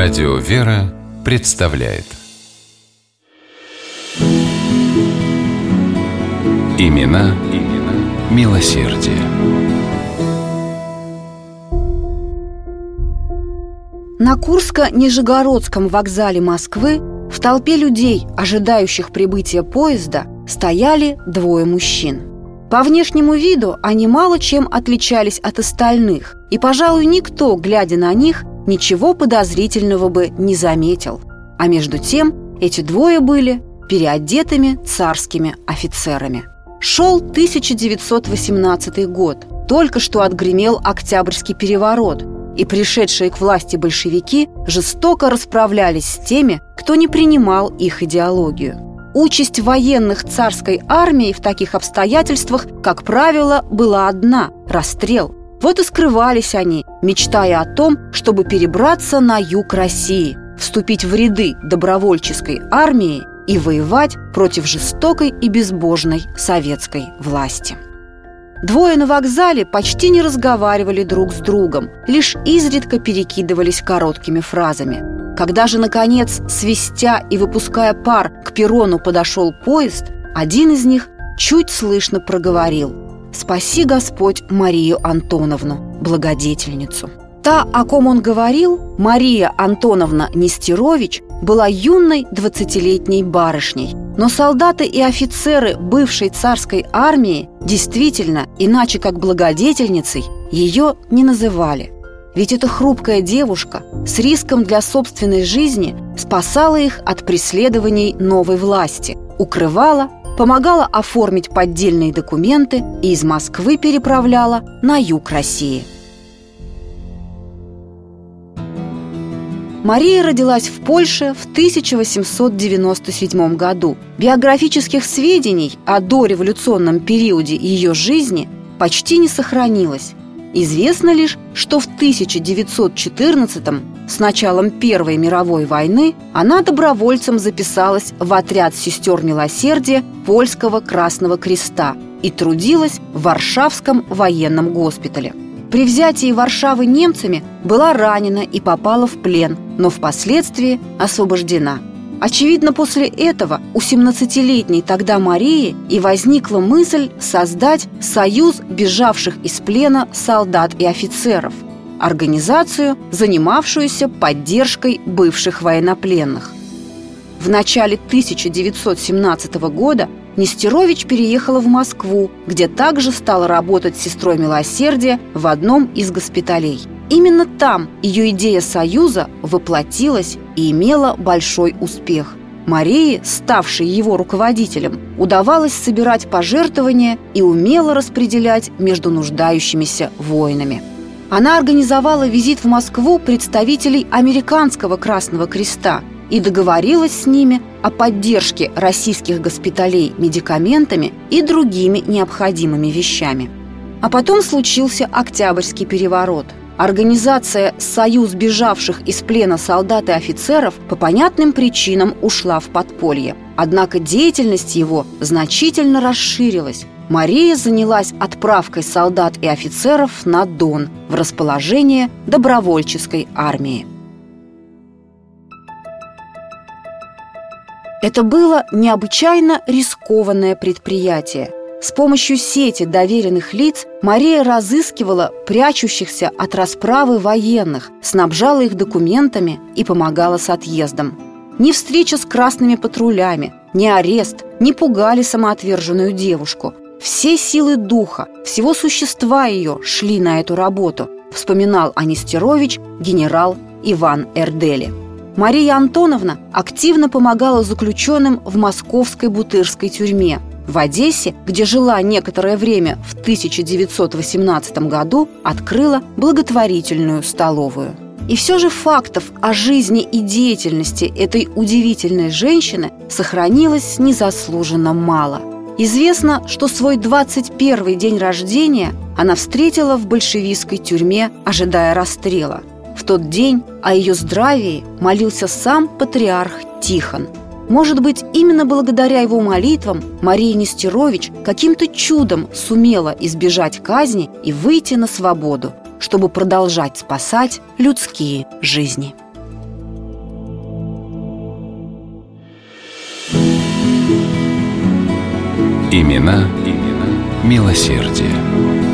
Радио «Вера» представляет Имена, имена милосердие. На Курско-Нижегородском вокзале Москвы в толпе людей, ожидающих прибытия поезда, стояли двое мужчин. По внешнему виду они мало чем отличались от остальных, и, пожалуй, никто, глядя на них, ничего подозрительного бы не заметил. А между тем эти двое были переодетыми царскими офицерами. Шел 1918 год. Только что отгремел Октябрьский переворот, и пришедшие к власти большевики жестоко расправлялись с теми, кто не принимал их идеологию. Участь военных царской армии в таких обстоятельствах, как правило, была одна – расстрел. Вот и скрывались они, мечтая о том, чтобы перебраться на юг России, вступить в ряды добровольческой армии и воевать против жестокой и безбожной советской власти. Двое на вокзале почти не разговаривали друг с другом, лишь изредка перекидывались короткими фразами. Когда же, наконец, свистя и выпуская пар, к перрону подошел поезд, один из них чуть слышно проговорил – «Спаси Господь Марию Антоновну, благодетельницу». Та, о ком он говорил, Мария Антоновна Нестерович, была юной двадцатилетней барышней. Но солдаты и офицеры бывшей царской армии действительно, иначе как благодетельницей, ее не называли. Ведь эта хрупкая девушка с риском для собственной жизни спасала их от преследований новой власти, укрывала помогала оформить поддельные документы и из Москвы переправляла на юг России. Мария родилась в Польше в 1897 году. Биографических сведений о дореволюционном периоде ее жизни почти не сохранилось. Известно лишь, что в 1914-м с началом Первой мировой войны она добровольцем записалась в отряд сестер милосердия Польского Красного Креста и трудилась в Варшавском военном госпитале. При взятии Варшавы немцами была ранена и попала в плен, но впоследствии освобождена. Очевидно, после этого у 17-летней тогда Марии и возникла мысль создать союз бежавших из плена солдат и офицеров – организацию, занимавшуюся поддержкой бывших военнопленных. В начале 1917 года Нестерович переехала в Москву, где также стала работать сестрой милосердия в одном из госпиталей. Именно там ее идея союза воплотилась и имела большой успех. Марии, ставшей его руководителем, удавалось собирать пожертвования и умело распределять между нуждающимися воинами. Она организовала визит в Москву представителей Американского Красного Креста и договорилась с ними о поддержке российских госпиталей медикаментами и другими необходимыми вещами. А потом случился Октябрьский переворот. Организация «Союз бежавших из плена солдат и офицеров» по понятным причинам ушла в подполье. Однако деятельность его значительно расширилась. Мария занялась отправкой солдат и офицеров на Дон в расположение добровольческой армии. Это было необычайно рискованное предприятие. С помощью сети доверенных лиц Мария разыскивала прячущихся от расправы военных, снабжала их документами и помогала с отъездом. Ни встреча с красными патрулями, ни арест не пугали самоотверженную девушку – все силы духа, всего существа ее шли на эту работу, вспоминал Анистерович генерал Иван Эрдели. Мария Антоновна активно помогала заключенным в московской бутырской тюрьме. В Одессе, где жила некоторое время в 1918 году, открыла благотворительную столовую. И все же фактов о жизни и деятельности этой удивительной женщины сохранилось незаслуженно мало – Известно, что свой 21 день рождения она встретила в большевистской тюрьме, ожидая расстрела. В тот день о ее здравии молился сам патриарх Тихон. Может быть, именно благодаря его молитвам Мария Нестерович каким-то чудом сумела избежать казни и выйти на свободу, чтобы продолжать спасать людские жизни. Имена, имена милосердия.